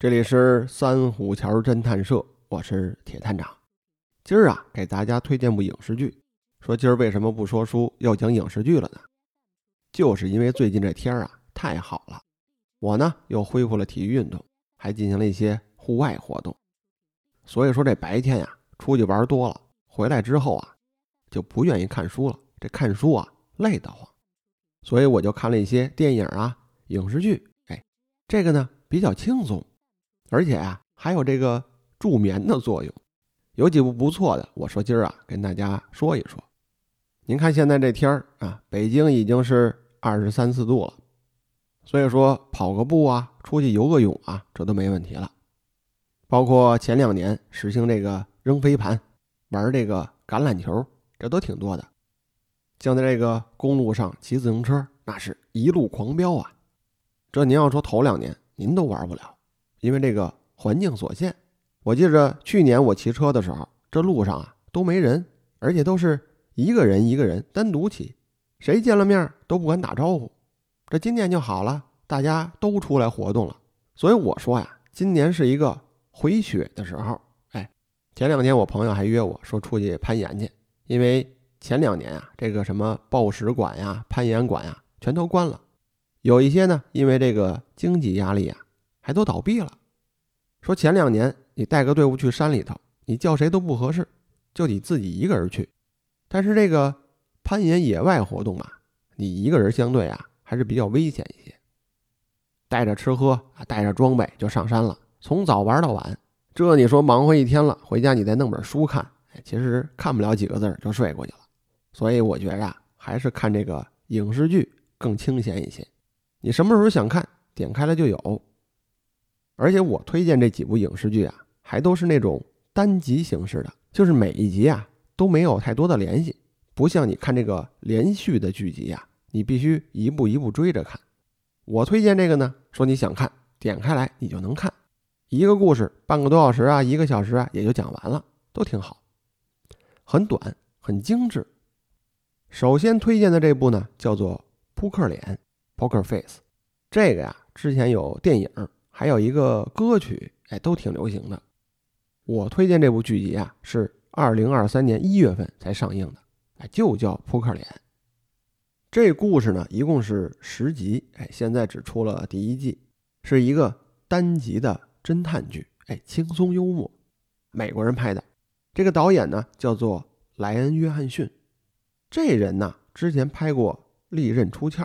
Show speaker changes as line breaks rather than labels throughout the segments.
这里是三虎桥侦探社，我是铁探长。今儿啊，给大家推荐部影视剧。说今儿为什么不说书，要讲影视剧了呢？就是因为最近这天儿啊太好了，我呢又恢复了体育运动，还进行了一些户外活动。所以说这白天呀出去玩多了，回来之后啊就不愿意看书了。这看书啊累得慌，所以我就看了一些电影啊影视剧。哎，这个呢比较轻松，而且啊还有这个助眠的作用。有几部不错的，我说今儿啊跟大家说一说。您看现在这天儿啊，北京已经是二十三四度了，所以说跑个步啊，出去游个泳啊，这都没问题了。包括前两年实行这个扔飞盘、玩这个橄榄球，这都挺多的。像在这个公路上骑自行车，那是一路狂飙啊。这您要说头两年您都玩不了，因为这个环境所限。我记着去年我骑车的时候，这路上啊都没人，而且都是。一个人一个人单独骑，谁见了面都不敢打招呼。这今年就好了，大家都出来活动了。所以我说呀，今年是一个回血的时候。哎，前两天我朋友还约我说出去攀岩去，因为前两年啊，这个什么报石馆呀、攀岩馆呀，全都关了。有一些呢，因为这个经济压力啊，还都倒闭了。说前两年你带个队伍去山里头，你叫谁都不合适，就你自己一个人去。但是这个攀岩野外活动啊，你一个人相对啊还是比较危险一些。带着吃喝啊，带着装备就上山了，从早玩到晚。这你说忙活一天了，回家你再弄本书看，其实看不了几个字就睡过去了。所以我觉着啊，还是看这个影视剧更清闲一些。你什么时候想看，点开了就有。而且我推荐这几部影视剧啊，还都是那种单集形式的，就是每一集啊。都没有太多的联系，不像你看这个连续的剧集呀，你必须一步一步追着看。我推荐这个呢，说你想看，点开来你就能看，一个故事半个多小时啊，一个小时啊也就讲完了，都挺好，很短，很精致。首先推荐的这部呢，叫做《扑克脸》（Poker Face），这个呀之前有电影，还有一个歌曲，哎，都挺流行的。我推荐这部剧集啊是。二零二三年一月份才上映的，哎，就叫《扑克脸》。这故事呢，一共是十集，哎，现在只出了第一季，是一个单集的侦探剧，哎，轻松幽默，美国人拍的。这个导演呢叫做莱恩·约翰逊，这人呢之前拍过《利刃出鞘》，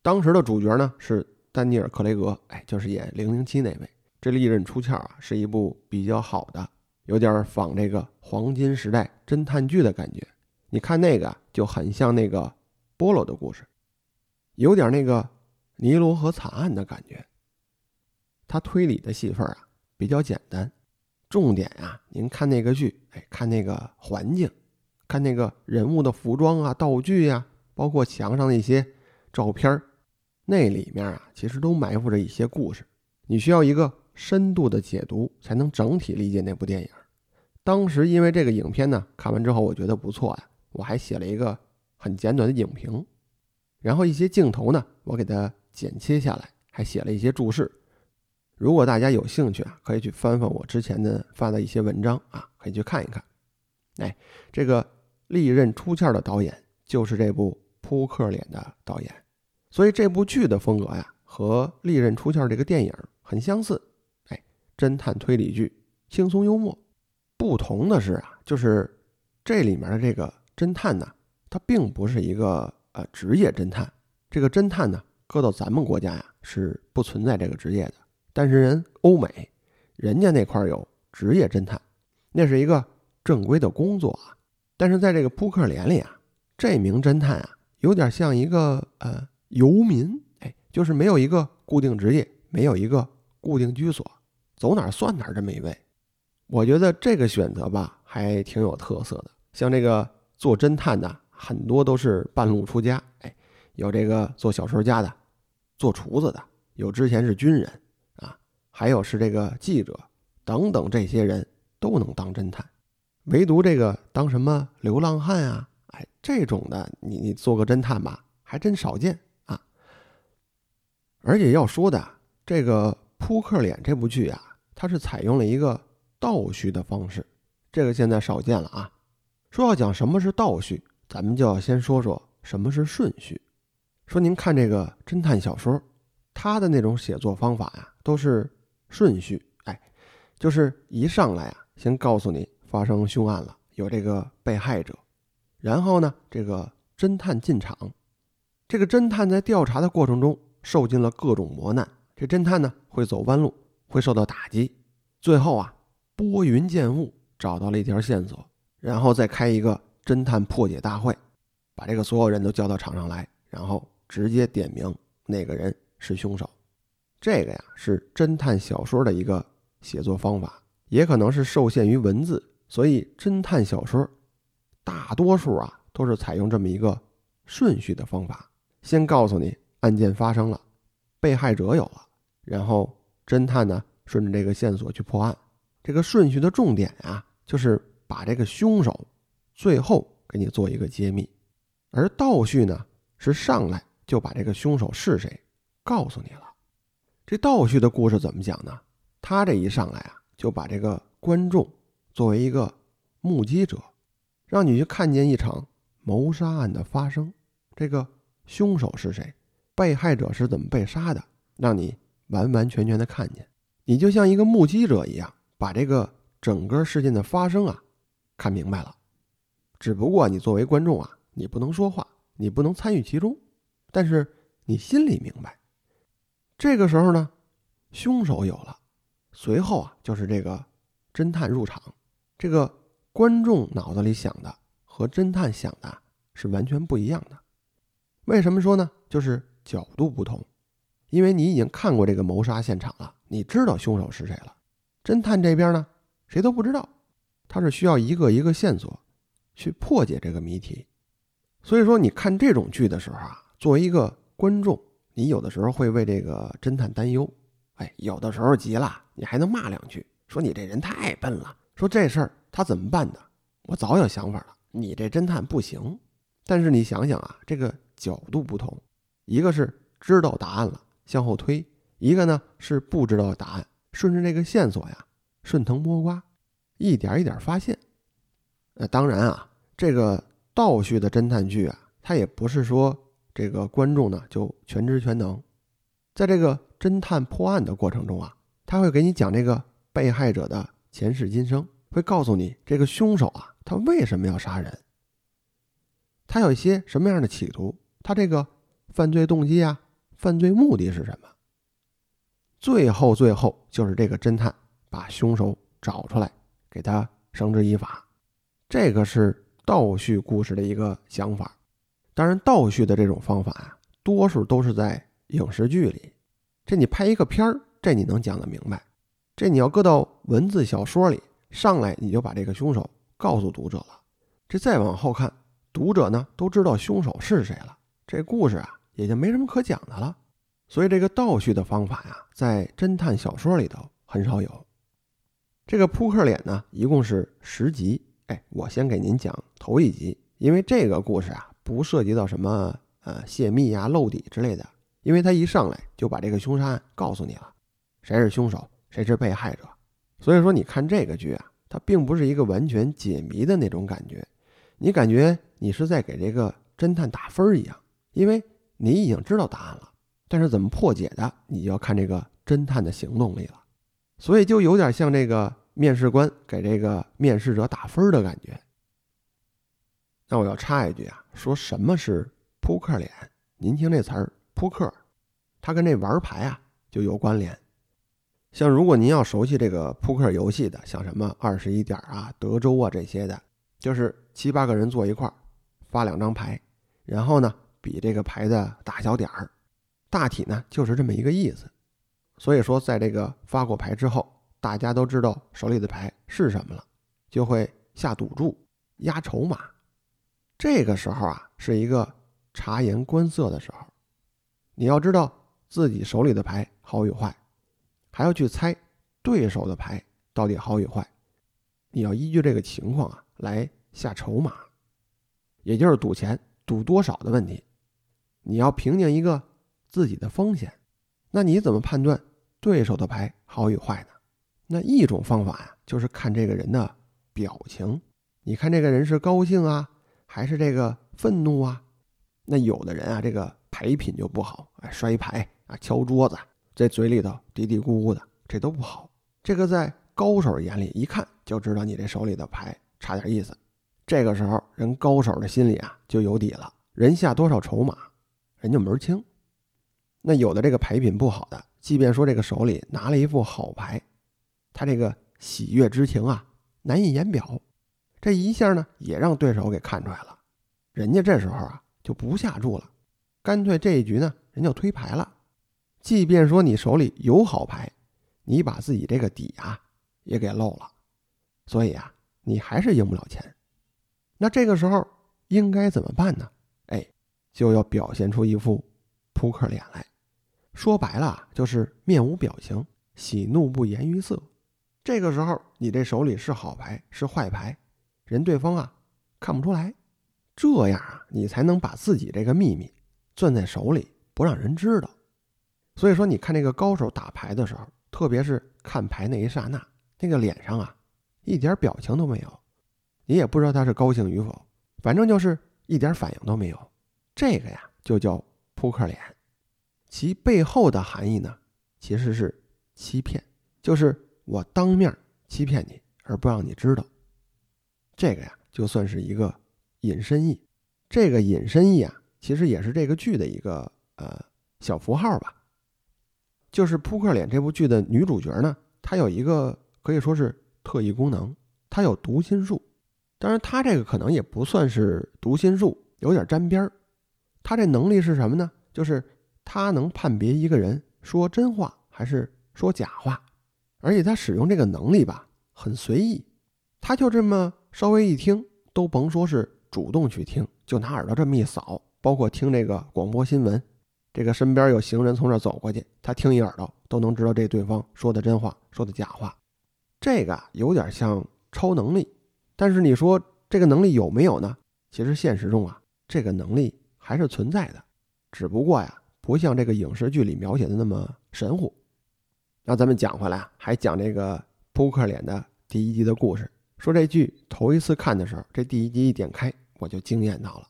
当时的主角呢是丹尼尔·克雷格，哎，就是演零零七那位。这《利刃出鞘》啊，是一部比较好的。有点仿这个黄金时代侦探剧的感觉，你看那个就很像那个波罗的故事，有点那个尼罗河惨案的感觉。他推理的戏份啊比较简单，重点啊，您看那个剧，哎，看那个环境，看那个人物的服装啊、道具呀，包括墙上那些照片那里面啊其实都埋伏着一些故事，你需要一个。深度的解读才能整体理解那部电影。当时因为这个影片呢，看完之后我觉得不错呀，我还写了一个很简短的影评，然后一些镜头呢，我给它剪切下来，还写了一些注释。如果大家有兴趣啊，可以去翻翻我之前的发的一些文章啊，可以去看一看。哎，这个利刃出鞘的导演就是这部《扑克脸》的导演，所以这部剧的风格呀，和利刃出鞘这个电影很相似。哎侦探推理剧轻松幽默，不同的是啊，就是这里面的这个侦探呢，他并不是一个呃职业侦探。这个侦探呢，搁到咱们国家呀是不存在这个职业的。但是人欧美，人家那块有职业侦探，那是一个正规的工作啊。但是在这个扑克脸里啊，这名侦探啊，有点像一个呃游民，哎，就是没有一个固定职业，没有一个固定居所。走哪儿算哪儿这么一位，我觉得这个选择吧还挺有特色的。像这个做侦探的很多都是半路出家，哎，有这个做小说家的，做厨子的，有之前是军人啊，还有是这个记者等等，这些人都能当侦探，唯独这个当什么流浪汉啊，哎，这种的你你做个侦探吧，还真少见啊。而且要说的这个。扑克脸》这部剧啊，它是采用了一个倒叙的方式，这个现在少见了啊。说要讲什么是倒叙，咱们就要先说说什么是顺序。说您看这个侦探小说，它的那种写作方法呀，都是顺序，哎，就是一上来啊，先告诉你发生凶案了，有这个被害者，然后呢，这个侦探进场，这个侦探在调查的过程中受尽了各种磨难，这侦探呢会走弯路，会受到打击，最后啊，拨云见雾，找到了一条线索。然后再开一个侦探破解大会，把这个所有人都叫到场上来，然后直接点名那个人是凶手。这个呀是侦探小说的一个写作方法，也可能是受限于文字，所以侦探小说大多数啊都是采用这么一个顺序的方法：先告诉你案件发生了，被害者有了，然后侦探呢顺着这个线索去破案。这个顺序的重点呀就是。把这个凶手最后给你做一个揭秘，而倒叙呢是上来就把这个凶手是谁告诉你了。这倒叙的故事怎么讲呢？他这一上来啊，就把这个观众作为一个目击者，让你去看见一场谋杀案的发生。这个凶手是谁？被害者是怎么被杀的？让你完完全全的看见。你就像一个目击者一样，把这个整个事件的发生啊。看明白了，只不过你作为观众啊，你不能说话，你不能参与其中，但是你心里明白。这个时候呢，凶手有了，随后啊就是这个侦探入场。这个观众脑子里想的和侦探想的是完全不一样的。为什么说呢？就是角度不同，因为你已经看过这个谋杀现场了，你知道凶手是谁了。侦探这边呢，谁都不知道。他是需要一个一个线索去破解这个谜题，所以说你看这种剧的时候啊，作为一个观众，你有的时候会为这个侦探担忧，哎，有的时候急了，你还能骂两句，说你这人太笨了，说这事儿他怎么办的？我早有想法了，你这侦探不行。但是你想想啊，这个角度不同，一个是知道答案了向后推，一个呢是不知道答案，顺着这个线索呀，顺藤摸瓜。一点一点发现，那，当然啊，这个倒叙的侦探剧啊，它也不是说这个观众呢就全知全能，在这个侦探破案的过程中啊，他会给你讲这个被害者的前世今生，会告诉你这个凶手啊，他为什么要杀人，他有一些什么样的企图，他这个犯罪动机啊，犯罪目的是什么？最后，最后就是这个侦探把凶手找出来。给他绳之以法，这个是倒叙故事的一个想法。当然，倒叙的这种方法啊，多数都是在影视剧里。这你拍一个片儿，这你能讲得明白。这你要搁到文字小说里，上来你就把这个凶手告诉读者了。这再往后看，读者呢都知道凶手是谁了，这故事啊也就没什么可讲的了。所以，这个倒叙的方法呀，在侦探小说里头很少有。这个扑克脸呢，一共是十集。哎，我先给您讲头一集，因为这个故事啊，不涉及到什么呃泄密呀、露底之类的，因为他一上来就把这个凶杀案告诉你了，谁是凶手，谁是被害者。所以说，你看这个剧啊，它并不是一个完全解谜的那种感觉，你感觉你是在给这个侦探打分儿一样，因为你已经知道答案了，但是怎么破解的，你就要看这个侦探的行动力了。所以就有点像这个面试官给这个面试者打分的感觉。那我要插一句啊，说什么是扑克脸？您听这词儿“扑克”，它跟这玩牌啊就有关联。像如果您要熟悉这个扑克游戏的，像什么二十一点啊、德州啊这些的，就是七八个人坐一块儿，发两张牌，然后呢比这个牌的大小点儿，大体呢就是这么一个意思。所以说，在这个发过牌之后，大家都知道手里的牌是什么了，就会下赌注、压筹码。这个时候啊，是一个察言观色的时候。你要知道自己手里的牌好与坏，还要去猜对手的牌到底好与坏。你要依据这个情况啊来下筹码，也就是赌钱赌多少的问题。你要评定一个自己的风险。那你怎么判断对手的牌好与坏呢？那一种方法呀，就是看这个人的表情。你看这个人是高兴啊，还是这个愤怒啊？那有的人啊，这个牌品就不好，哎，摔牌啊，敲桌子，这嘴里头嘀嘀咕咕的，这都不好。这个在高手眼里一看就知道你这手里的牌差点意思。这个时候，人高手的心里啊就有底了，人下多少筹码，人家门儿清。那有的这个牌品不好的，即便说这个手里拿了一副好牌，他这个喜悦之情啊难以言表。这一下呢，也让对手给看出来了。人家这时候啊就不下注了，干脆这一局呢，人就推牌了。即便说你手里有好牌，你把自己这个底啊也给漏了，所以啊，你还是赢不了钱。那这个时候应该怎么办呢？哎，就要表现出一副扑克脸来。说白了就是面无表情，喜怒不言于色。这个时候你这手里是好牌是坏牌，人对方啊看不出来。这样啊，你才能把自己这个秘密攥在手里，不让人知道。所以说，你看这个高手打牌的时候，特别是看牌那一刹那，那个脸上啊一点表情都没有，你也不知道他是高兴与否，反正就是一点反应都没有。这个呀就叫扑克脸。其背后的含义呢，其实是欺骗，就是我当面欺骗你，而不让你知道。这个呀，就算是一个隐身意。这个隐身意啊，其实也是这个剧的一个呃小符号吧。就是《扑克脸》这部剧的女主角呢，她有一个可以说是特异功能，她有读心术。当然，她这个可能也不算是读心术，有点沾边儿。他这能力是什么呢？就是。他能判别一个人说真话还是说假话，而且他使用这个能力吧，很随意。他就这么稍微一听，都甭说是主动去听，就拿耳朵这么一扫，包括听这个广播新闻，这个身边有行人从这走过去，他听一耳朵都能知道这对方说的真话，说的假话。这个有点像超能力，但是你说这个能力有没有呢？其实现实中啊，这个能力还是存在的，只不过呀。不像这个影视剧里描写的那么神乎。那咱们讲回来啊，还讲这个扑克脸的第一集的故事。说这剧头一次看的时候，这第一集一点开，我就惊艳到了。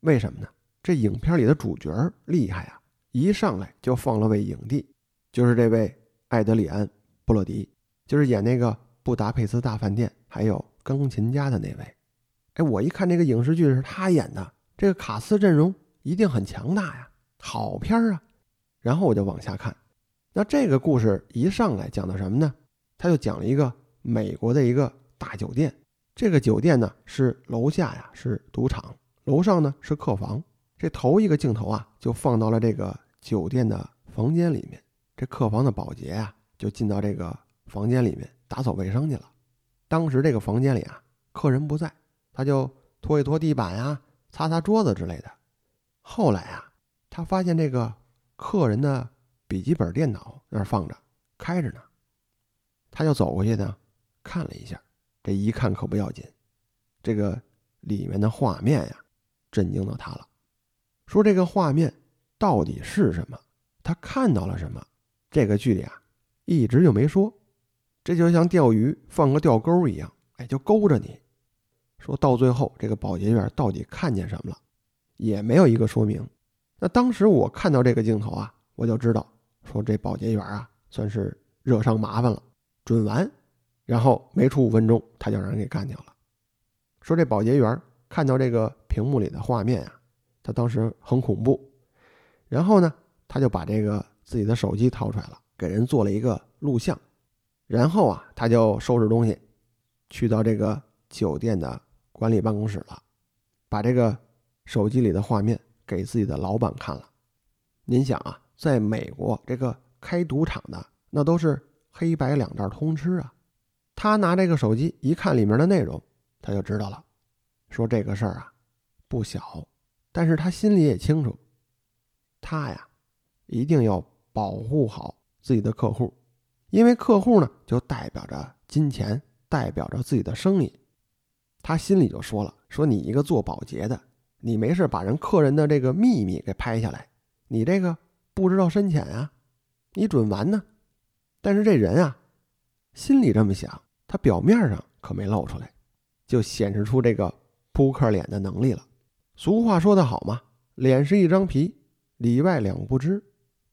为什么呢？这影片里的主角厉害啊！一上来就放了位影帝，就是这位艾德里安·布洛迪，就是演那个《布达佩斯大饭店》还有《钢琴家》的那位。哎，我一看这个影视剧是他演的，这个卡斯阵容一定很强大呀。好片儿啊，然后我就往下看。那这个故事一上来讲的什么呢？他就讲了一个美国的一个大酒店。这个酒店呢是楼下呀是赌场，楼上呢是客房。这头一个镜头啊就放到了这个酒店的房间里面。这客房的保洁啊就进到这个房间里面打扫卫生去了。当时这个房间里啊客人不在，他就拖一拖地板呀，擦擦桌子之类的。后来啊。他发现这个客人的笔记本电脑那儿放着，开着呢。他就走过去呢，看了一下。这一看可不要紧，这个里面的画面呀，震惊到他了。说这个画面到底是什么？他看到了什么？这个剧里啊，一直就没说。这就像钓鱼放个钓钩一样，哎，就勾着你。说到最后，这个保洁员到底看见什么了，也没有一个说明。那当时我看到这个镜头啊，我就知道说这保洁员啊算是惹上麻烦了，准完，然后没出五分钟他就让人给干掉了。说这保洁员看到这个屏幕里的画面啊，他当时很恐怖，然后呢他就把这个自己的手机掏出来了，给人做了一个录像，然后啊他就收拾东西，去到这个酒店的管理办公室了，把这个手机里的画面。给自己的老板看了，您想啊，在美国这个开赌场的那都是黑白两道通吃啊。他拿这个手机一看里面的内容，他就知道了，说这个事儿啊不小，但是他心里也清楚，他呀一定要保护好自己的客户，因为客户呢就代表着金钱，代表着自己的生意。他心里就说了，说你一个做保洁的。你没事把人客人的这个秘密给拍下来，你这个不知道深浅啊，你准完呢。但是这人啊，心里这么想，他表面上可没露出来，就显示出这个扑克脸的能力了。俗话说得好嘛，脸是一张皮，里外两不知。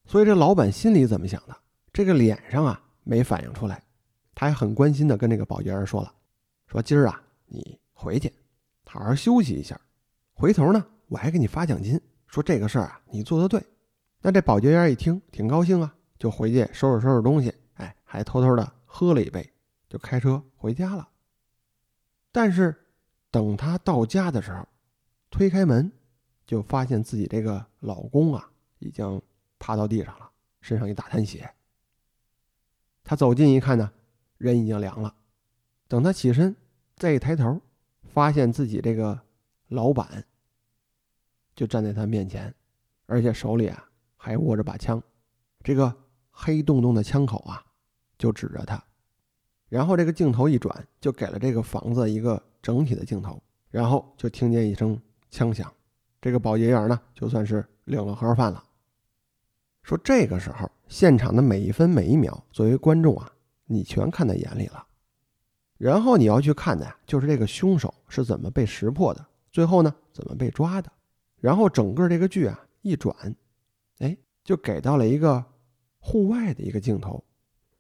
所以这老板心里怎么想的？这个脸上啊没反映出来，他还很关心的跟这个保洁员说了，说今儿啊你回去，好好休息一下，回头呢我还给你发奖金。说这个事儿啊你做的对。那这保洁员一听挺高兴啊，就回去收拾收拾东西，哎，还偷偷的喝了一杯，就开车回家了。但是等他到家的时候，推开门，就发现自己这个老公啊，已经趴到地上了，身上一大滩血。他走近一看呢，人已经凉了。等他起身，再一抬头，发现自己这个老板就站在他面前，而且手里啊还握着把枪，这个黑洞洞的枪口啊就指着他。然后这个镜头一转，就给了这个房子一个整体的镜头，然后就听见一声。枪响，这个保洁员呢，就算是领了盒饭了。说这个时候，现场的每一分每一秒，作为观众啊，你全看在眼里了。然后你要去看的呀，就是这个凶手是怎么被识破的，最后呢，怎么被抓的。然后整个这个剧啊一转，哎，就给到了一个户外的一个镜头，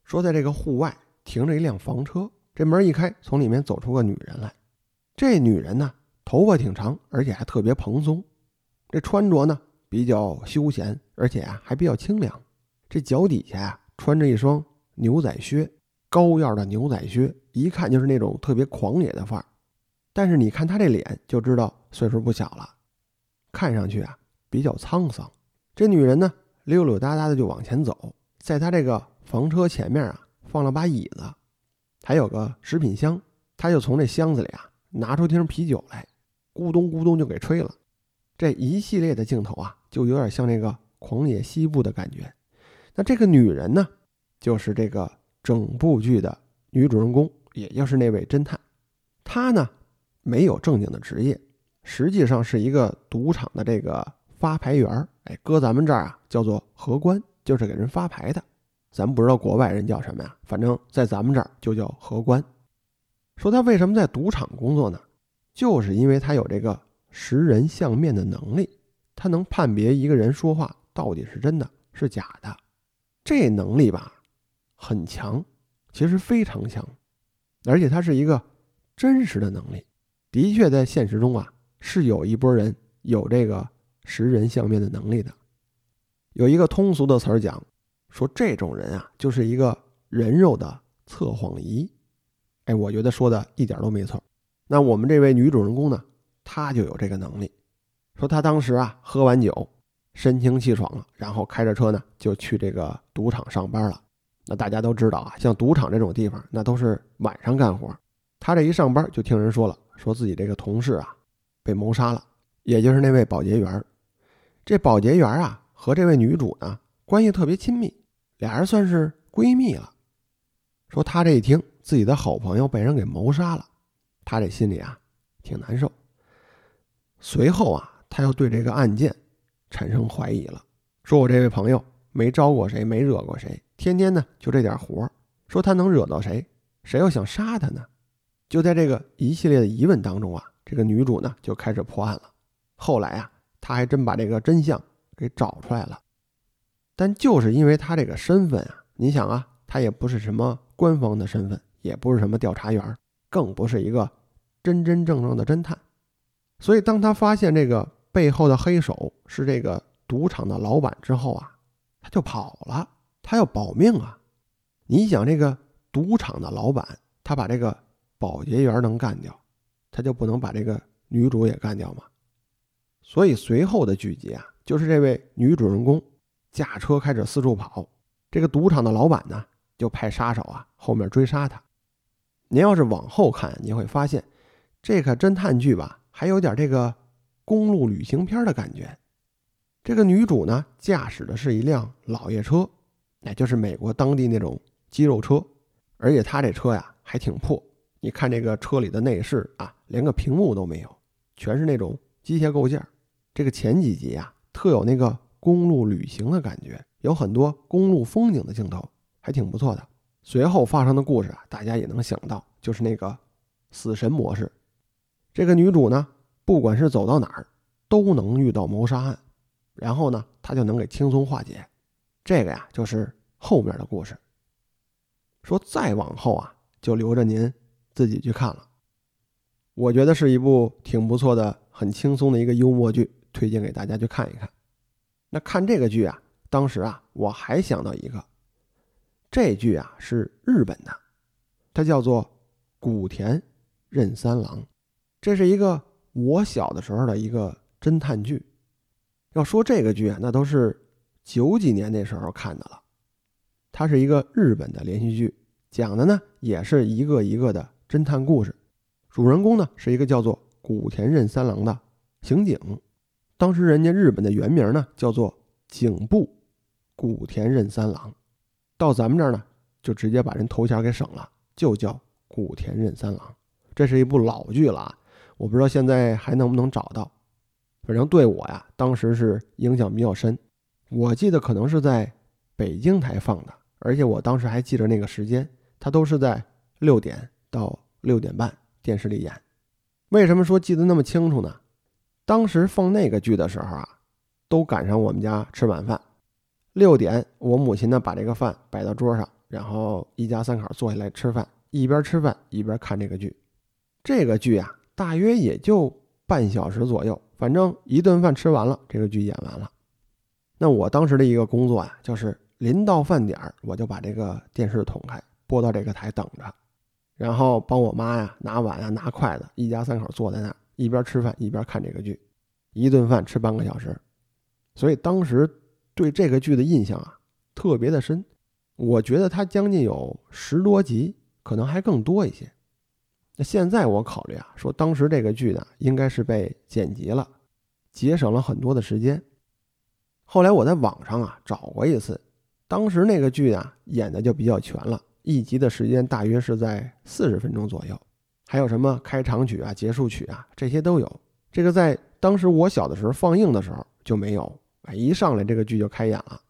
说在这个户外停着一辆房车，这门一开，从里面走出个女人来。这女人呢？头发挺长，而且还特别蓬松。这穿着呢比较休闲，而且啊还比较清凉。这脚底下啊穿着一双牛仔靴，高腰的牛仔靴，一看就是那种特别狂野的范儿。但是你看他这脸，就知道岁数不小了，看上去啊比较沧桑。这女人呢溜溜达达的就往前走，在她这个房车前面啊放了把椅子，还有个食品箱，她就从这箱子里啊拿出瓶啤酒来。咕咚咕咚就给吹了，这一系列的镜头啊，就有点像那个《狂野西部》的感觉。那这个女人呢，就是这个整部剧的女主人公，也就是那位侦探。他呢，没有正经的职业，实际上是一个赌场的这个发牌员儿哎，搁咱们这儿啊，叫做荷官，就是给人发牌的。咱不知道国外人叫什么呀，反正在咱们这儿就叫荷官。说他为什么在赌场工作呢？就是因为他有这个识人相面的能力，他能判别一个人说话到底是真的是假的，这能力吧很强，其实非常强，而且他是一个真实的能力，的确在现实中啊是有一波人有这个识人相面的能力的。有一个通俗的词儿讲，说这种人啊就是一个人肉的测谎仪，哎，我觉得说的一点都没错。那我们这位女主人公呢，她就有这个能力。说她当时啊喝完酒，神清气爽了，然后开着车呢就去这个赌场上班了。那大家都知道啊，像赌场这种地方，那都是晚上干活。他这一上班就听人说了，说自己这个同事啊被谋杀了，也就是那位保洁员。这保洁员啊和这位女主呢关系特别亲密，俩人算是闺蜜了。说他这一听自己的好朋友被人给谋杀了。他这心里啊，挺难受。随后啊，他又对这个案件产生怀疑了，说我这位朋友没招过谁，没惹过谁，天天呢就这点活说他能惹到谁？谁又想杀他呢？就在这个一系列的疑问当中啊，这个女主呢就开始破案了。后来啊，她还真把这个真相给找出来了。但就是因为她这个身份啊，你想啊，她也不是什么官方的身份，也不是什么调查员。更不是一个真真正正的侦探，所以当他发现这个背后的黑手是这个赌场的老板之后啊，他就跑了，他要保命啊！你想，这个赌场的老板，他把这个保洁员能干掉，他就不能把这个女主也干掉吗？所以随后的剧集啊，就是这位女主人公驾车开始四处跑，这个赌场的老板呢，就派杀手啊后面追杀他。您要是往后看，你会发现，这个侦探剧吧，还有点这个公路旅行片的感觉。这个女主呢，驾驶的是一辆老爷车，也就是美国当地那种肌肉车，而且她这车呀还挺破。你看这个车里的内饰啊，连个屏幕都没有，全是那种机械构件。这个前几集啊，特有那个公路旅行的感觉，有很多公路风景的镜头。还挺不错的。随后发生的故事啊，大家也能想到，就是那个死神模式。这个女主呢，不管是走到哪儿，都能遇到谋杀案，然后呢，他就能给轻松化解。这个呀，就是后面的故事。说再往后啊，就留着您自己去看了。我觉得是一部挺不错的、很轻松的一个幽默剧，推荐给大家去看一看。那看这个剧啊，当时啊，我还想到一个。这剧啊是日本的，它叫做《古田任三郎》，这是一个我小的时候的一个侦探剧。要说这个剧啊，那都是九几年那时候看的了。它是一个日本的连续剧，讲的呢也是一个一个的侦探故事。主人公呢是一个叫做古田任三郎的刑警，当时人家日本的原名呢叫做警部古田任三郎。到咱们这儿呢，就直接把人头衔给省了，就叫古田任三郎。这是一部老剧了啊，我不知道现在还能不能找到。反正对我呀，当时是影响比较深。我记得可能是在北京台放的，而且我当时还记着那个时间，它都是在六点到六点半电视里演。为什么说记得那么清楚呢？当时放那个剧的时候啊，都赶上我们家吃晚饭。六点，我母亲呢把这个饭摆到桌上，然后一家三口坐下来吃饭，一边吃饭一边看这个剧。这个剧啊，大约也就半小时左右，反正一顿饭吃完了，这个剧演完了。那我当时的一个工作啊，就是临到饭点儿，我就把这个电视捅开，播到这个台等着，然后帮我妈呀拿碗啊拿筷子，一家三口坐在那儿，一边吃饭一边看这个剧，一顿饭吃半个小时，所以当时。对这个剧的印象啊，特别的深。我觉得它将近有十多集，可能还更多一些。那现在我考虑啊，说当时这个剧呢，应该是被剪辑了，节省了很多的时间。后来我在网上啊找过一次，当时那个剧啊演的就比较全了，一集的时间大约是在四十分钟左右，还有什么开场曲啊、结束曲啊，这些都有。这个在当时我小的时候放映的时候就没有。哎，一上来这个剧就开演了。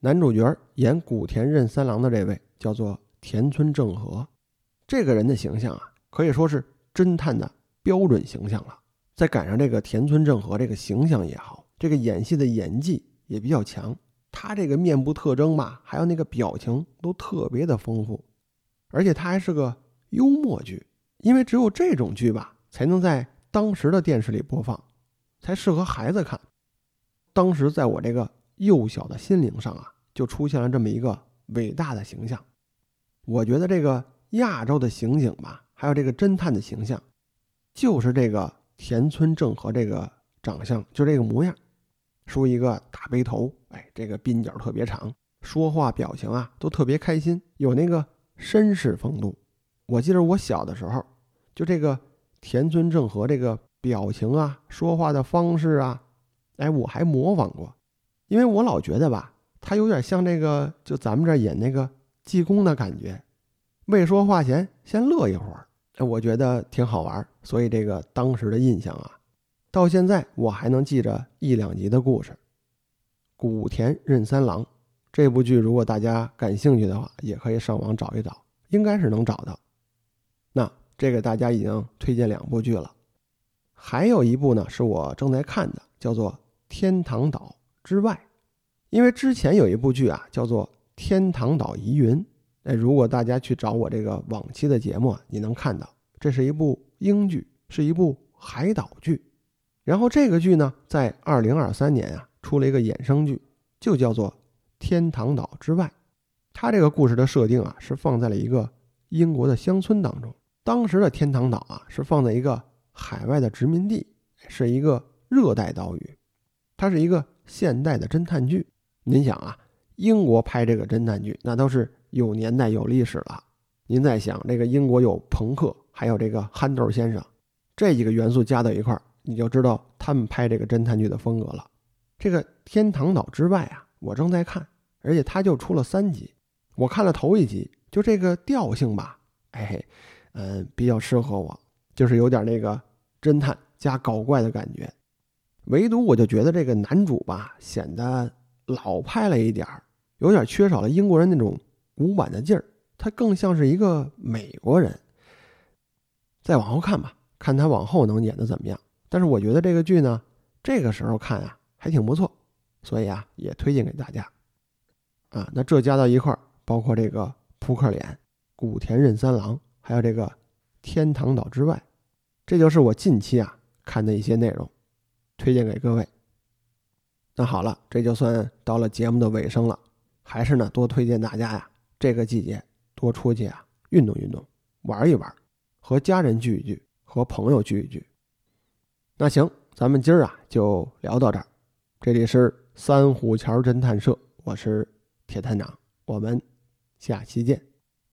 男主角演古田任三郎的这位叫做田村正和，这个人的形象啊，可以说是侦探的标准形象了。再赶上这个田村正和这个形象也好，这个演戏的演技也比较强。他这个面部特征吧，还有那个表情都特别的丰富，而且他还是个幽默剧，因为只有这种剧吧，才能在当时的电视里播放，才适合孩子看。当时在我这个幼小的心灵上啊，就出现了这么一个伟大的形象。我觉得这个亚洲的刑警吧，还有这个侦探的形象，就是这个田村正和这个长相，就这个模样，梳一个大背头，哎，这个鬓角特别长，说话表情啊都特别开心，有那个绅士风度。我记得我小的时候，就这个田村正和这个表情啊，说话的方式啊。哎，我还模仿过，因为我老觉得吧，他有点像那个，就咱们这演那个济公的感觉，未说话前先乐一会儿，哎，我觉得挺好玩，所以这个当时的印象啊，到现在我还能记着一两集的故事。古田任三郎这部剧，如果大家感兴趣的话，也可以上网找一找，应该是能找到。那这个大家已经推荐两部剧了，还有一部呢，是我正在看的，叫做。天堂岛之外，因为之前有一部剧啊，叫做《天堂岛疑云》。哎，如果大家去找我这个往期的节目，你能看到，这是一部英剧，是一部海岛剧。然后这个剧呢，在二零二三年啊，出了一个衍生剧，就叫做《天堂岛之外》。它这个故事的设定啊，是放在了一个英国的乡村当中。当时的天堂岛啊，是放在一个海外的殖民地，是一个热带岛屿。它是一个现代的侦探剧，您想啊，英国拍这个侦探剧，那都是有年代、有历史了。您再想，这个英国有朋克，还有这个憨豆先生，这几个元素加到一块儿，你就知道他们拍这个侦探剧的风格了。这个《天堂岛之外》啊，我正在看，而且它就出了三集，我看了头一集，就这个调性吧，哎，嗯，比较适合我，就是有点那个侦探加搞怪的感觉。唯独我就觉得这个男主吧显得老派了一点儿，有点缺少了英国人那种古板的劲儿，他更像是一个美国人。再往后看吧，看他往后能演的怎么样。但是我觉得这个剧呢，这个时候看啊还挺不错，所以啊也推荐给大家。啊，那这加到一块，包括这个扑克脸、古田任三郎，还有这个天堂岛之外，这就是我近期啊看的一些内容，推荐给各位。那好了，这就算到了节目的尾声了，还是呢多推荐大家呀，这个季节多出去啊运动运动，玩一玩，和家人聚一聚，和朋友聚一聚。那行，咱们今儿啊就聊到这儿。这里是三虎桥侦探社，我是铁探长，我们下期见。